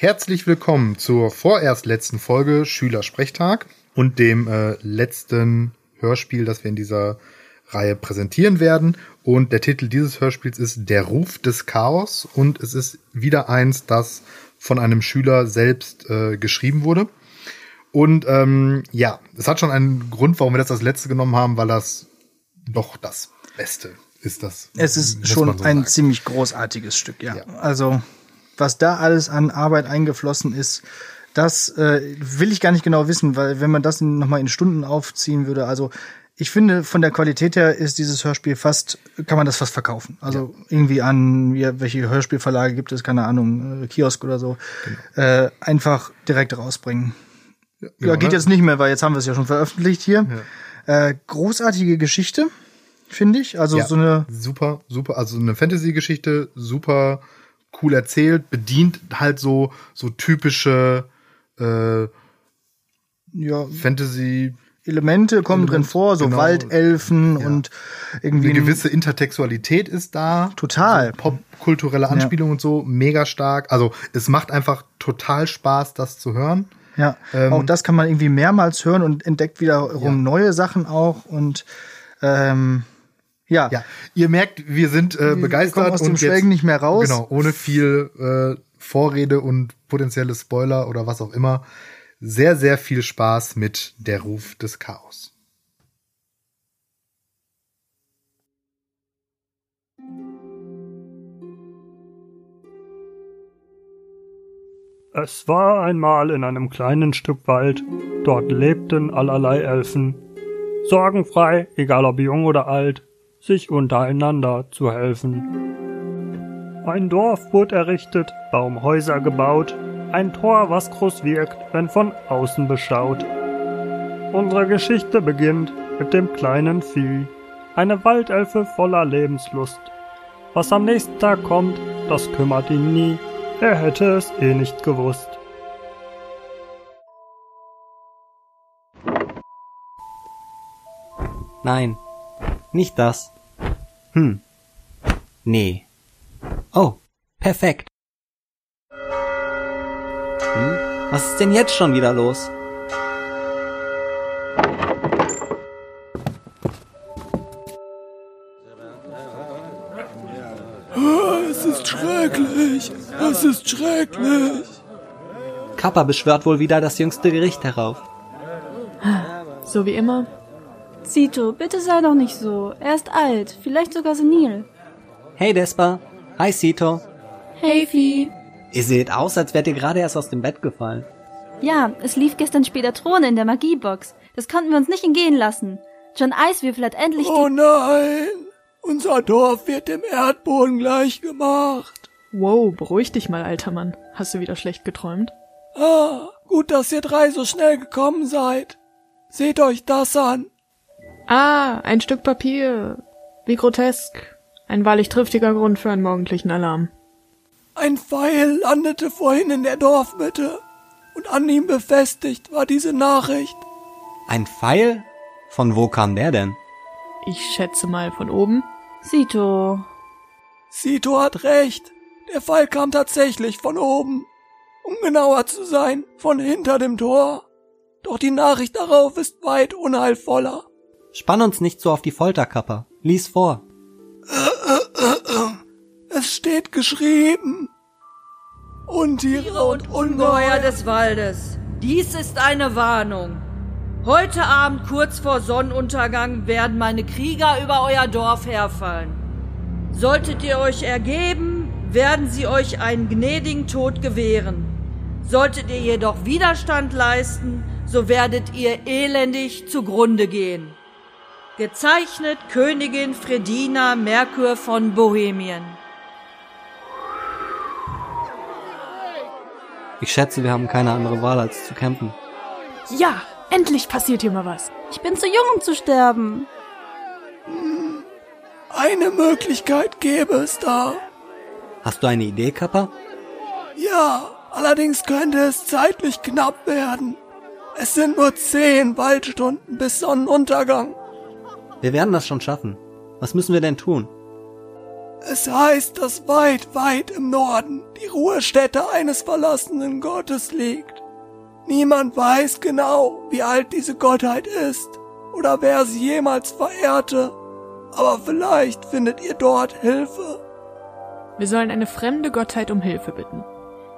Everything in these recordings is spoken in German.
Herzlich willkommen zur vorerst letzten Folge Schülersprechtag und dem äh, letzten Hörspiel, das wir in dieser Reihe präsentieren werden. Und der Titel dieses Hörspiels ist Der Ruf des Chaos und es ist wieder eins, das von einem Schüler selbst äh, geschrieben wurde. Und ähm, ja, es hat schon einen Grund, warum wir das als letzte genommen haben, weil das doch das Beste ist. Das es ist schon so ein ziemlich großartiges Stück, ja. ja. Also was da alles an Arbeit eingeflossen ist, das äh, will ich gar nicht genau wissen, weil wenn man das nochmal in Stunden aufziehen würde, also ich finde, von der Qualität her ist dieses Hörspiel fast, kann man das fast verkaufen. Also ja. irgendwie an, wie, welche Hörspielverlage gibt es, keine Ahnung, äh, Kiosk oder so, genau. äh, einfach direkt rausbringen. Ja, genau, ja, geht ne? jetzt nicht mehr, weil jetzt haben wir es ja schon veröffentlicht hier. Ja. Äh, großartige Geschichte, finde ich. Also so eine. Super, super. Also eine Fantasy-Geschichte, super cool erzählt, bedient halt so, so typische äh, ja, Fantasy. Elemente kommen Element, drin vor, so genau, Waldelfen ja. und irgendwie. Eine gewisse Intertextualität ist da. Total. Popkulturelle Anspielung ja. und so, mega stark. Also es macht einfach total Spaß, das zu hören. Ja, ähm, auch das kann man irgendwie mehrmals hören und entdeckt wiederum ja. neue Sachen auch und ähm, ja. ja. Ihr merkt, wir sind äh, begeistert wir aus und dem jetzt, nicht mehr raus. Genau, ohne viel äh, Vorrede und potenzielle Spoiler oder was auch immer. Sehr, sehr viel Spaß mit Der Ruf des Chaos. Es war einmal in einem kleinen Stück Wald, dort lebten allerlei Elfen. Sorgenfrei, egal ob jung oder alt, sich untereinander zu helfen. Ein Dorf wurde errichtet, Baumhäuser gebaut, ein Tor, was groß wirkt, wenn von außen beschaut. Unsere Geschichte beginnt mit dem kleinen Vieh, eine Waldelfe voller Lebenslust. Was am nächsten Tag kommt, das kümmert ihn nie, er hätte es eh nicht gewusst. Nein, nicht das. Hm. Nee. Oh, perfekt. Hm? Was ist denn jetzt schon wieder los? Es ist schrecklich. Es ist schrecklich. Kappa beschwört wohl wieder das jüngste Gericht herauf. So wie immer. Zito, bitte sei doch nicht so. Er ist alt, vielleicht sogar senil. Hey Despa. Hi Zito. Hey Vieh. Ihr seht aus, als wärt ihr gerade erst aus dem Bett gefallen. Ja, es lief gestern später Throne in der Magiebox. Das konnten wir uns nicht entgehen lassen. John Eiswürfel hat endlich Oh nein! Unser Dorf wird dem Erdboden gleich gemacht. Wow, beruhig dich mal, alter Mann. Hast du wieder schlecht geträumt? Ah, gut, dass ihr drei so schnell gekommen seid. Seht euch das an. Ah, ein Stück Papier. Wie grotesk. Ein wahrlich triftiger Grund für einen morgendlichen Alarm. Ein Pfeil landete vorhin in der Dorfmitte und an ihm befestigt war diese Nachricht. Ein Pfeil? Von wo kam der denn? Ich schätze mal von oben. Sito. Sito hat recht. Der Pfeil kam tatsächlich von oben. Um genauer zu sein, von hinter dem Tor. Doch die Nachricht darauf ist weit unheilvoller. Spann uns nicht so auf die Folterkappe. Lies vor. Es steht geschrieben. Untiere und Ungeheuer des Waldes. Dies ist eine Warnung. Heute Abend kurz vor Sonnenuntergang werden meine Krieger über euer Dorf herfallen. Solltet ihr euch ergeben, werden sie euch einen gnädigen Tod gewähren. Solltet ihr jedoch Widerstand leisten, so werdet ihr elendig zugrunde gehen. Gezeichnet Königin Fredina Merkur von Bohemien. Ich schätze, wir haben keine andere Wahl, als zu kämpfen. Ja, endlich passiert hier mal was. Ich bin zu jung, um zu sterben. Eine Möglichkeit gäbe es da. Hast du eine Idee, Kappa? Ja, allerdings könnte es zeitlich knapp werden. Es sind nur zehn Waldstunden bis Sonnenuntergang. Wir werden das schon schaffen. Was müssen wir denn tun? Es heißt, dass weit, weit im Norden die Ruhestätte eines verlassenen Gottes liegt. Niemand weiß genau, wie alt diese Gottheit ist oder wer sie jemals verehrte, aber vielleicht findet ihr dort Hilfe. Wir sollen eine fremde Gottheit um Hilfe bitten.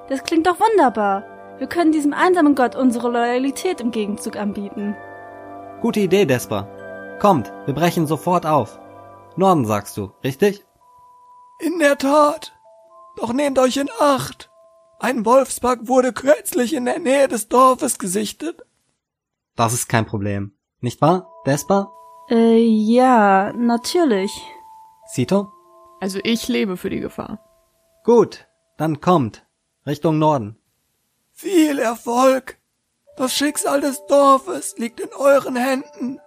Das klingt doch wunderbar. Wir können diesem einsamen Gott unsere Loyalität im Gegenzug anbieten. Gute Idee, Desper. Kommt, wir brechen sofort auf. Norden sagst du, richtig? In der Tat. Doch nehmt euch in Acht. Ein Wolfspack wurde kürzlich in der Nähe des Dorfes gesichtet. Das ist kein Problem. Nicht wahr, Desper? Äh, ja, natürlich. Sito? Also ich lebe für die Gefahr. Gut, dann kommt. Richtung Norden. Viel Erfolg. Das Schicksal des Dorfes liegt in euren Händen.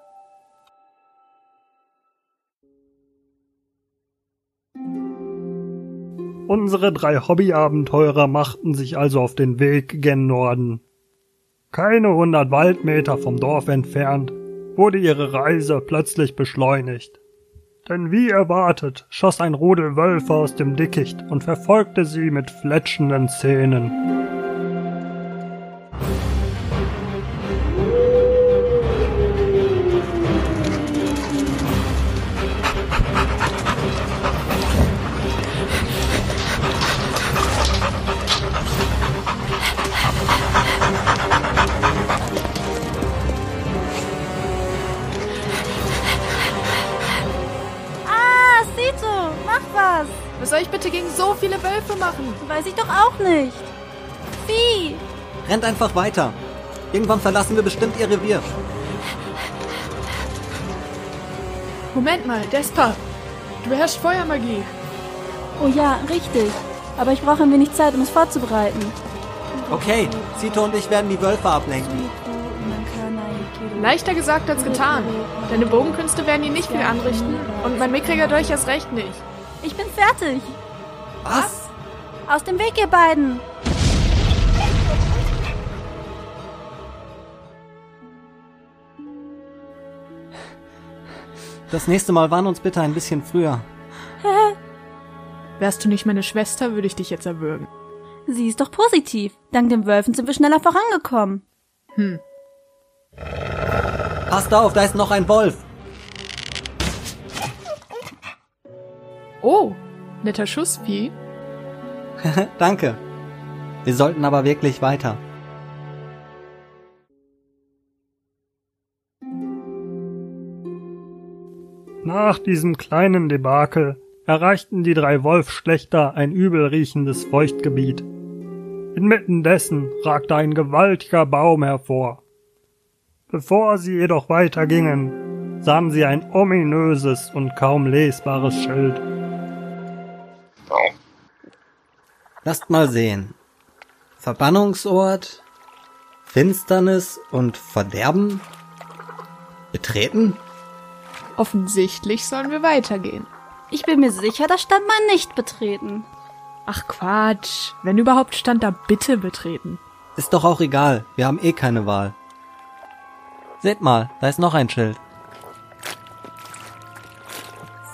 Unsere drei Hobbyabenteurer machten sich also auf den Weg gen Norden. Keine hundert Waldmeter vom Dorf entfernt wurde ihre Reise plötzlich beschleunigt. Denn wie erwartet schoss ein Rudel Wölfe aus dem Dickicht und verfolgte sie mit fletschenden Zähnen. Rennt einfach weiter. Irgendwann verlassen wir bestimmt ihr Revier. Moment mal, Despa. Du beherrschst Feuermagie. Oh ja, richtig. Aber ich brauche ein wenig Zeit, um es vorzubereiten. Okay, Sito und ich werden die Wölfe ablenken. Leichter gesagt als getan. Deine Bogenkünste werden ihn nicht viel anrichten. Und mein mickriger Dolch erst recht nicht. Ich bin fertig. Was? Aus dem Weg, ihr beiden. Das nächste Mal warn uns bitte ein bisschen früher. Wärst du nicht meine Schwester, würde ich dich jetzt erwürgen. Sie ist doch positiv. Dank den Wölfen sind wir schneller vorangekommen. Passt auf, da ist noch ein Wolf. Oh, netter Schussvieh. Danke. Wir sollten aber wirklich weiter. Nach diesem kleinen Debakel erreichten die drei Wolfschlechter ein übel riechendes Feuchtgebiet. Inmitten dessen ragte ein gewaltiger Baum hervor. Bevor sie jedoch weitergingen, sahen sie ein ominöses und kaum lesbares Schild. Lasst mal sehen. Verbannungsort, Finsternis und Verderben? Betreten? Offensichtlich sollen wir weitergehen. Ich bin mir sicher, da stand mal nicht betreten. Ach Quatsch. Wenn überhaupt stand da bitte betreten. Ist doch auch egal, wir haben eh keine Wahl. Seht mal, da ist noch ein Schild.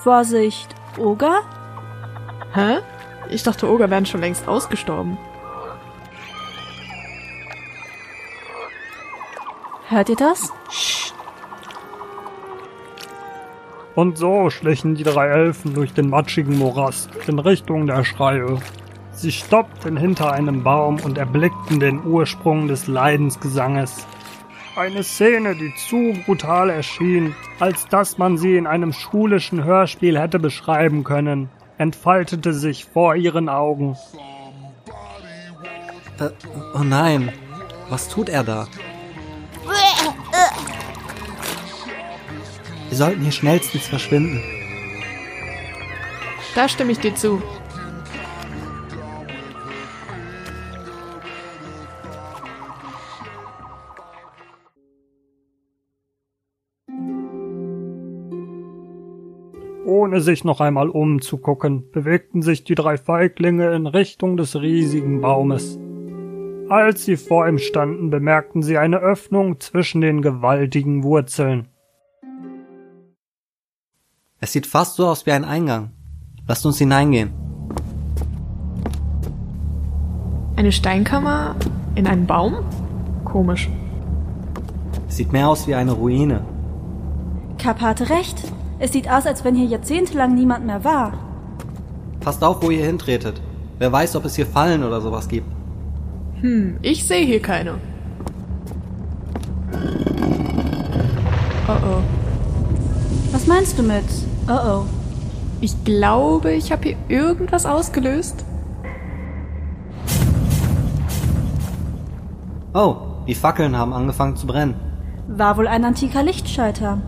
Vorsicht, Oger? Hä? Ich dachte, Oger wären schon längst ausgestorben. Hört ihr das? Und so schlichen die drei Elfen durch den matschigen Morast in Richtung der Schreie. Sie stoppten hinter einem Baum und erblickten den Ursprung des Leidensgesanges. Eine Szene, die zu brutal erschien, als dass man sie in einem schulischen Hörspiel hätte beschreiben können, entfaltete sich vor ihren Augen. Äh, oh nein, was tut er da? Wir sollten hier schnellstens verschwinden. Da stimme ich dir zu. Ohne sich noch einmal umzugucken, bewegten sich die drei Feiglinge in Richtung des riesigen Baumes. Als sie vor ihm standen, bemerkten sie eine Öffnung zwischen den gewaltigen Wurzeln. Es sieht fast so aus wie ein Eingang. Lasst uns hineingehen. Eine Steinkammer in einem Baum? Komisch. Sieht mehr aus wie eine Ruine. Kapp hatte recht. Es sieht aus, als wenn hier jahrzehntelang niemand mehr war. Passt auf, wo ihr hintretet. Wer weiß, ob es hier Fallen oder sowas gibt. Hm, ich sehe hier keine. Oh oh. Was meinst du mit? Oh oh. Ich glaube, ich habe hier irgendwas ausgelöst. Oh, die Fackeln haben angefangen zu brennen. War wohl ein antiker Lichtschalter.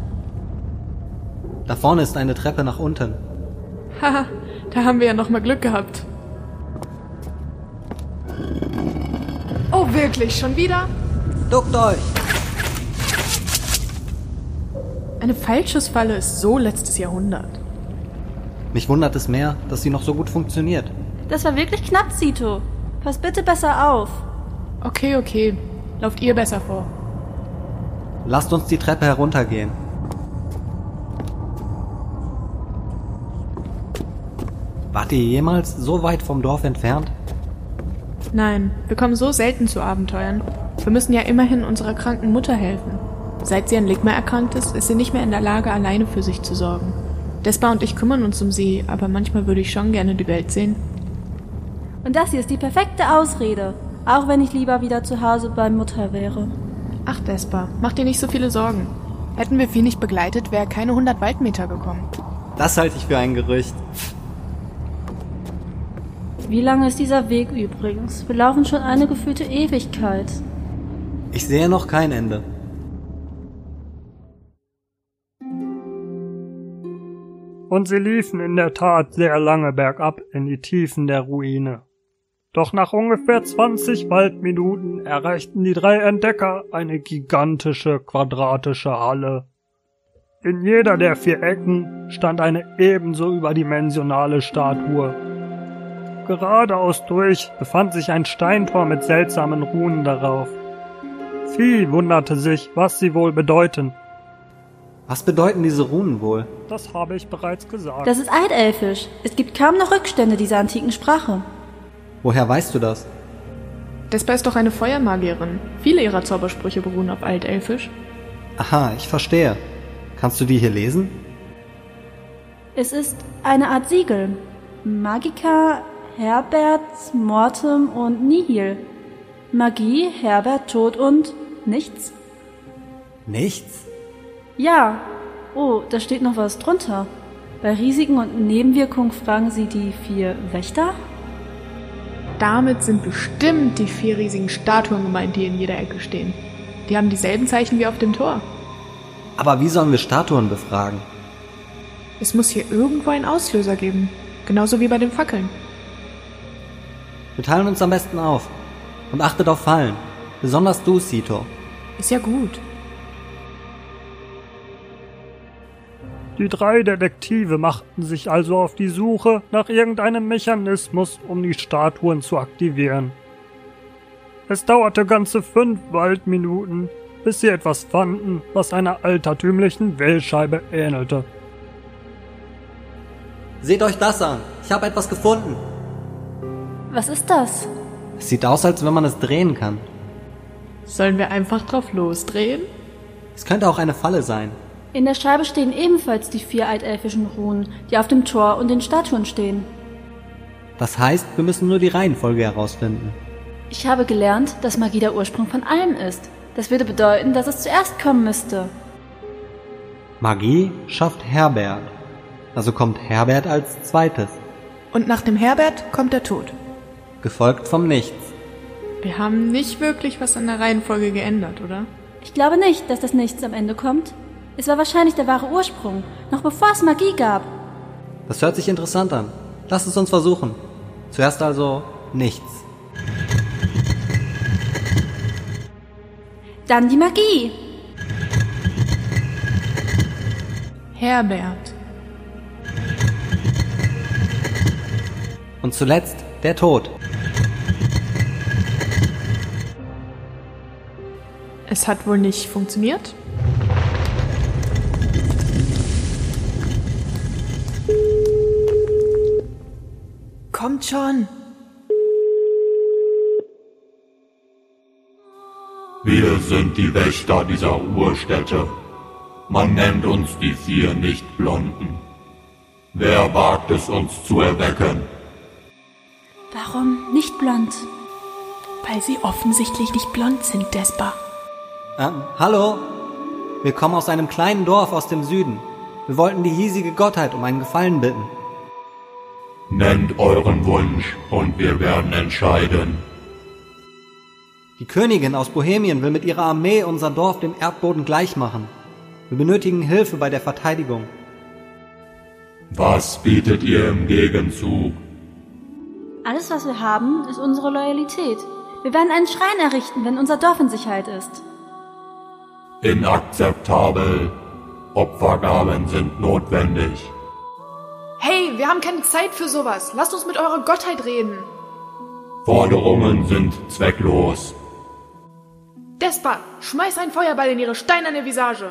Da vorne ist eine Treppe nach unten. Haha, da haben wir ja noch mal Glück gehabt. Oh, wirklich? Schon wieder? Duckt euch! Eine Fallschussfalle ist so letztes Jahrhundert. Mich wundert es mehr, dass sie noch so gut funktioniert. Das war wirklich knapp, Sito. Pass bitte besser auf. Okay, okay. Lauft ihr besser vor. Lasst uns die Treppe heruntergehen. Wart ihr jemals so weit vom Dorf entfernt? Nein, wir kommen so selten zu Abenteuern. Wir müssen ja immerhin unserer kranken Mutter helfen. Seit sie an Ligma erkrankt ist, ist sie nicht mehr in der Lage, alleine für sich zu sorgen. Despa und ich kümmern uns um sie, aber manchmal würde ich schon gerne die Welt sehen. Und das hier ist die perfekte Ausrede. Auch wenn ich lieber wieder zu Hause bei Mutter wäre. Ach, Despa, mach dir nicht so viele Sorgen. Hätten wir Vieh nicht begleitet, wäre keine 100 Waldmeter gekommen. Das halte ich für ein Gerücht. Wie lange ist dieser Weg übrigens? Wir laufen schon eine gefühlte Ewigkeit. Ich sehe noch kein Ende. Und sie liefen in der Tat sehr lange bergab in die Tiefen der Ruine. Doch nach ungefähr 20 Waldminuten erreichten die drei Entdecker eine gigantische quadratische Halle. In jeder der vier Ecken stand eine ebenso überdimensionale Statue. Geradeaus durch befand sich ein Steintor mit seltsamen Runen darauf. Vieh wunderte sich, was sie wohl bedeuten. Was bedeuten diese Runen wohl? Das habe ich bereits gesagt. Das ist Altelfisch. Es gibt kaum noch Rückstände dieser antiken Sprache. Woher weißt du das? Despa ist doch eine Feuermagierin. Viele ihrer Zaubersprüche beruhen auf Altelfisch. Aha, ich verstehe. Kannst du die hier lesen? Es ist eine Art Siegel. Magica, Herbert, Mortem und Nihil. Magie, Herbert, Tod und nichts. Nichts? Ja. Oh, da steht noch was drunter. Bei Risiken und Nebenwirkungen fragen Sie die vier Wächter? Damit sind bestimmt die vier riesigen Statuen gemeint, die in jeder Ecke stehen. Die haben dieselben Zeichen wie auf dem Tor. Aber wie sollen wir Statuen befragen? Es muss hier irgendwo einen Auslöser geben. Genauso wie bei den Fackeln. Wir teilen uns am besten auf. Und achtet auf Fallen. Besonders du, Sito. Ist ja gut. Die drei Detektive machten sich also auf die Suche nach irgendeinem Mechanismus, um die Statuen zu aktivieren. Es dauerte ganze fünf Waldminuten, bis sie etwas fanden, was einer altertümlichen Wählscheibe ähnelte. Seht euch das an. Ich habe etwas gefunden. Was ist das? Es sieht aus, als wenn man es drehen kann. Sollen wir einfach drauf losdrehen? Es könnte auch eine Falle sein. In der Scheibe stehen ebenfalls die vier altelfischen Runen, die auf dem Tor und den Statuen stehen. Das heißt, wir müssen nur die Reihenfolge herausfinden. Ich habe gelernt, dass Magie der Ursprung von allem ist. Das würde bedeuten, dass es zuerst kommen müsste. Magie schafft Herbert. Also kommt Herbert als zweites. Und nach dem Herbert kommt der Tod. Gefolgt vom Nichts. Wir haben nicht wirklich was an der Reihenfolge geändert, oder? Ich glaube nicht, dass das Nichts am Ende kommt. Es war wahrscheinlich der wahre Ursprung, noch bevor es Magie gab. Das hört sich interessant an. Lass es uns versuchen. Zuerst also nichts. Dann die Magie. Herbert. Und zuletzt der Tod. Es hat wohl nicht funktioniert? Kommt schon. Wir sind die Wächter dieser Urstätte. Man nennt uns die vier Nicht-Blonden. Wer wagt es uns zu erwecken? Warum nicht blond? Weil sie offensichtlich nicht blond sind, Despa. Ähm, hallo? Wir kommen aus einem kleinen Dorf aus dem Süden. Wir wollten die hiesige Gottheit um einen Gefallen bitten. Nennt euren Wunsch und wir werden entscheiden. Die Königin aus Bohemien will mit ihrer Armee unser Dorf dem Erdboden gleichmachen. Wir benötigen Hilfe bei der Verteidigung. Was bietet ihr im Gegenzug? Alles, was wir haben, ist unsere Loyalität. Wir werden einen Schrein errichten, wenn unser Dorf in Sicherheit ist. Inakzeptabel. Opfergaben sind notwendig. Hey, wir haben keine Zeit für sowas. Lasst uns mit eurer Gottheit reden. Forderungen sind zwecklos. Despa, schmeiß einen Feuerball in ihre steinerne Visage.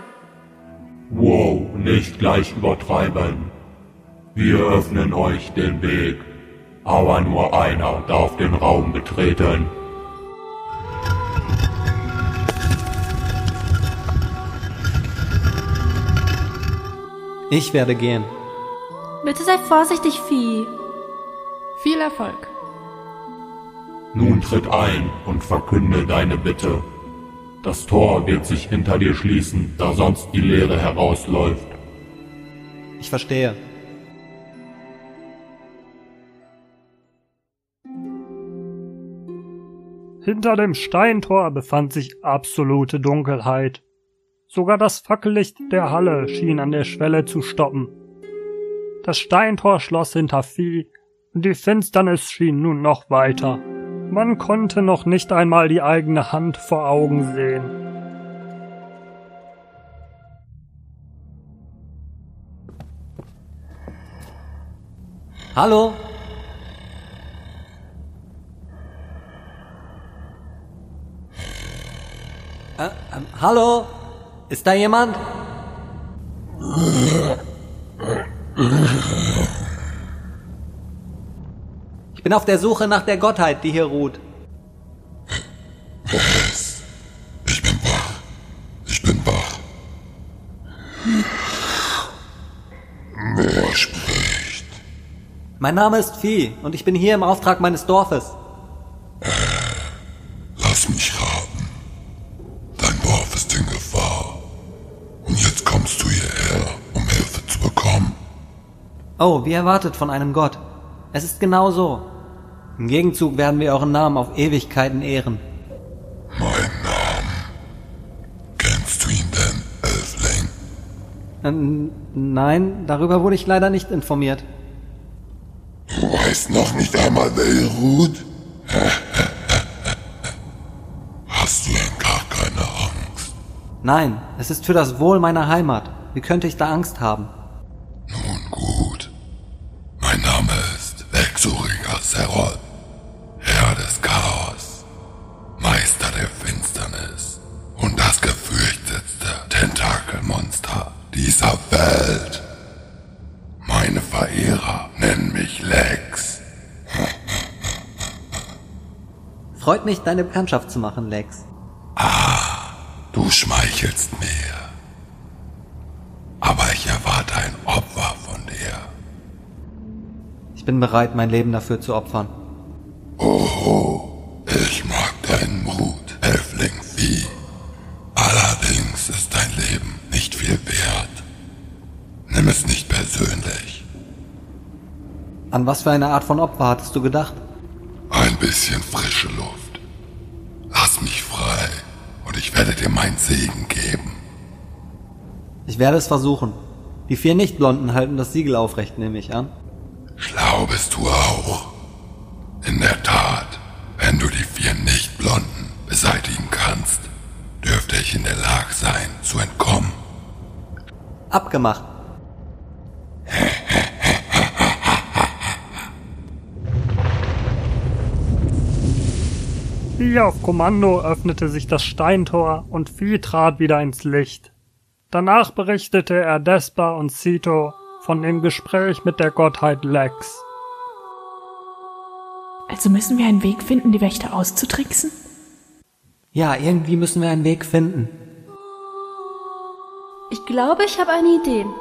Wow, nicht gleich übertreiben. Wir öffnen euch den Weg, aber nur einer darf den Raum betreten. Ich werde gehen. Bitte sei vorsichtig, Vieh. Viel Erfolg. Nun tritt ein und verkünde deine Bitte. Das Tor wird sich hinter dir schließen, da sonst die Leere herausläuft. Ich verstehe. Hinter dem Steintor befand sich absolute Dunkelheit. Sogar das Fackellicht der Halle schien an der Schwelle zu stoppen. Das Steintor schloss hinter Vieh, und die Finsternis schien nun noch weiter. Man konnte noch nicht einmal die eigene Hand vor Augen sehen. Hallo? Äh, ähm, hallo? Ist da jemand? Ich bin auf der Suche nach der Gottheit, die hier ruht. Was? Ich bin wach. Ich bin wach. Wer spricht? Mein Name ist Vieh und ich bin hier im Auftrag meines Dorfes. Lass mich raten. Dein Dorf ist in Gefahr. Und jetzt kommst du hierher, um Hilfe zu bekommen. Oh, wie erwartet von einem Gott. Es ist genau so. Im Gegenzug werden wir euren Namen auf Ewigkeiten ehren. Mein Name. Kennst du ihn denn, Elfling? Ähm, nein, darüber wurde ich leider nicht informiert. Du weißt noch nicht einmal, wer hier ruht? Hast du denn gar keine Angst? Nein, es ist für das Wohl meiner Heimat. Wie könnte ich da Angst haben? Welt. Meine Verehrer nennen mich Lex. Freut mich, deine Bekanntschaft zu machen, Lex. Du schmeichelst mir. Aber ich erwarte ein Opfer von dir. Ich bin bereit, mein Leben dafür zu opfern. Oho, ich mag deinen Mut, Elfling Vieh. Allerdings ist dein Leben nicht viel wert. Nimm es nicht persönlich. An was für eine Art von Opfer hattest du gedacht? Ein bisschen frische Luft. Lass mich frei und ich werde dir meinen Segen geben. Ich werde es versuchen. Die vier Nichtblonden halten das Siegel aufrecht, nehme ich an. Schlau bist du auch. In der Tat, wenn du die vier Nichtblonden beseitigen kannst, dürfte ich in der Lage sein, zu entkommen. Abgemacht. Wie auf Kommando öffnete sich das Steintor und Vieh trat wieder ins Licht. Danach berichtete er Despa und Sito von dem Gespräch mit der Gottheit Lex. Also müssen wir einen Weg finden, die Wächter auszutricksen? Ja, irgendwie müssen wir einen Weg finden. Ich glaube, ich habe eine Idee. Oh,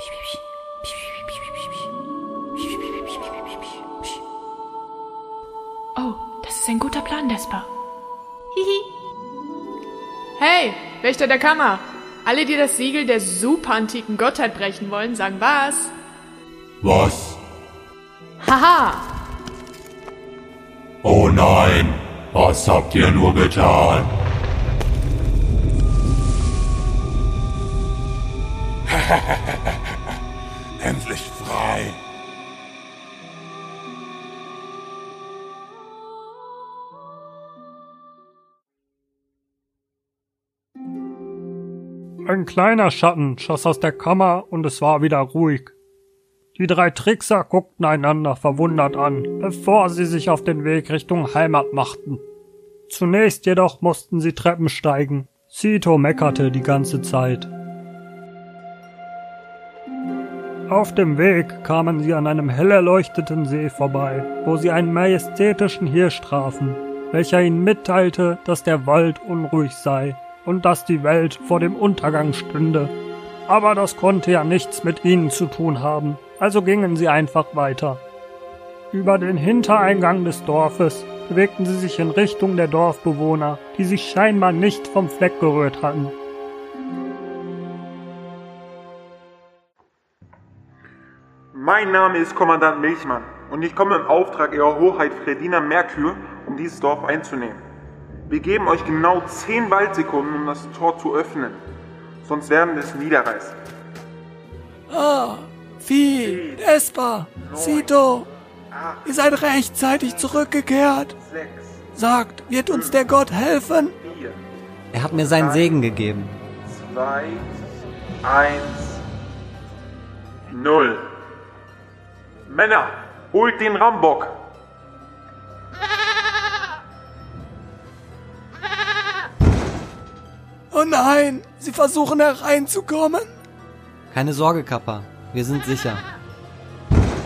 das ist ein guter Plan, Despa. Hihi. Hey, Wächter der Kammer! Alle, die das Siegel der super antiken Gottheit brechen wollen, sagen was? Was? Haha! Oh nein, was habt ihr nur getan? Ein kleiner Schatten schoss aus der Kammer und es war wieder ruhig. Die drei Trickser guckten einander verwundert an, bevor sie sich auf den Weg Richtung Heimat machten. Zunächst jedoch mussten sie Treppen steigen. Sito meckerte die ganze Zeit. Auf dem Weg kamen sie an einem hell erleuchteten See vorbei, wo sie einen majestätischen Hirsch trafen, welcher ihnen mitteilte, dass der Wald unruhig sei und dass die Welt vor dem Untergang stünde. Aber das konnte ja nichts mit ihnen zu tun haben, also gingen sie einfach weiter. Über den Hintereingang des Dorfes bewegten sie sich in Richtung der Dorfbewohner, die sich scheinbar nicht vom Fleck gerührt hatten. Mein Name ist Kommandant Milchmann und ich komme im Auftrag Ihrer Hoheit Fredina Merkur, um dieses Dorf einzunehmen. Wir geben euch genau 10 Waldsekunden, um das Tor zu öffnen. Sonst werden wir es niederreißen. Ah, Vieh, Espa, Sito, ihr seid rechtzeitig zurückgekehrt. Sagt, wird uns der Gott helfen? Er hat mir seinen Segen gegeben. 2, 1, 0. Männer, holt den Rambock. Nein, sie versuchen hereinzukommen. Keine Sorge, Kappa. Wir sind sicher.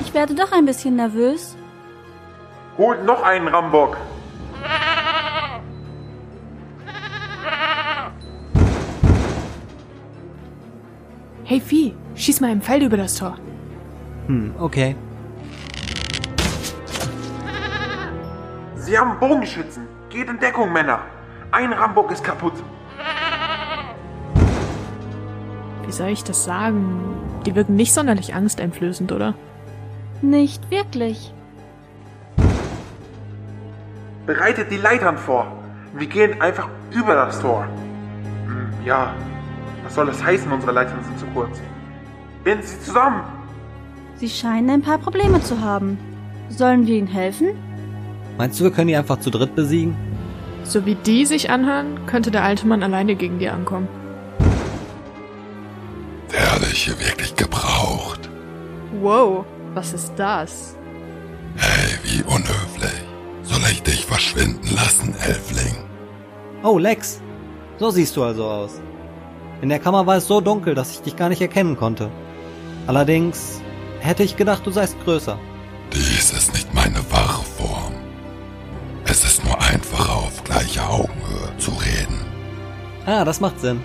Ich werde doch ein bisschen nervös. Holt noch einen Rambock. Hey Vieh, schieß mal im Feld über das Tor. Hm, okay. Sie haben Bogenschützen. Geht in Deckung, Männer. Ein Rambock ist kaputt. Wie soll ich das sagen? Die wirken nicht sonderlich angsteinflößend, oder? Nicht wirklich. Bereitet die Leitern vor. Wir gehen einfach über das Tor. Hm, ja, was soll das heißen, unsere Leitern sind zu kurz? Binden Sie zusammen. Sie scheinen ein paar Probleme zu haben. Sollen wir ihnen helfen? Meinst du, wir können die einfach zu dritt besiegen? So wie die sich anhören, könnte der alte Mann alleine gegen die ankommen. Ich hier wirklich gebraucht? Wow, was ist das? Hey, wie unhöflich. Soll ich dich verschwinden lassen, Elfling? Oh, Lex. So siehst du also aus. In der Kammer war es so dunkel, dass ich dich gar nicht erkennen konnte. Allerdings hätte ich gedacht, du seist größer. Dies ist nicht meine wahre Form. Es ist nur einfacher, auf gleicher Augenhöhe zu reden. Ah, das macht Sinn.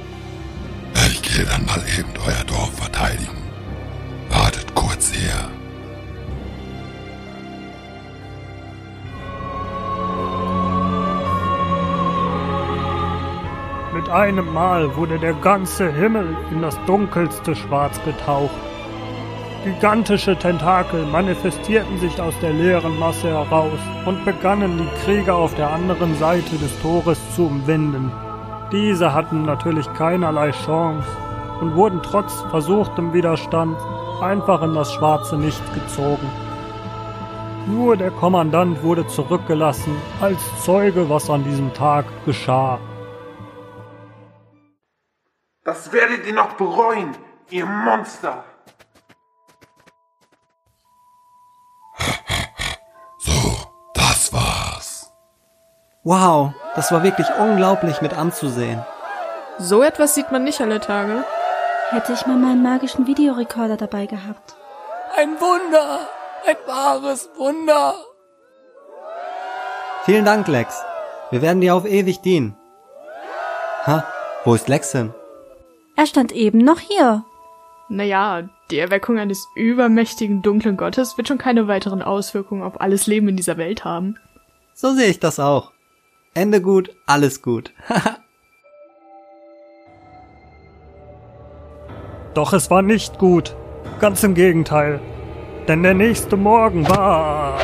Ich gehe dann mal eben euer Dorf verteidigen. Wartet kurz hier. Mit einem Mal wurde der ganze Himmel in das dunkelste Schwarz getaucht. Gigantische Tentakel manifestierten sich aus der leeren Masse heraus und begannen die Krieger auf der anderen Seite des Tores zu umwinden. Diese hatten natürlich keinerlei Chance und wurden trotz versuchtem Widerstand einfach in das schwarze Nichts gezogen. Nur der Kommandant wurde zurückgelassen als Zeuge, was an diesem Tag geschah. Das werdet ihr noch bereuen, ihr Monster. So, das war's. Wow, das war wirklich unglaublich mit anzusehen. So etwas sieht man nicht alle Tage. Hätte ich mal meinen magischen Videorekorder dabei gehabt. Ein Wunder, ein wahres Wunder. Vielen Dank, Lex. Wir werden dir auf ewig dienen. Ha, wo ist Lex hin? Er stand eben noch hier. Naja, die Erweckung eines übermächtigen dunklen Gottes wird schon keine weiteren Auswirkungen auf alles Leben in dieser Welt haben. So sehe ich das auch. Ende gut, alles gut. Doch es war nicht gut. Ganz im Gegenteil. Denn der nächste Morgen war.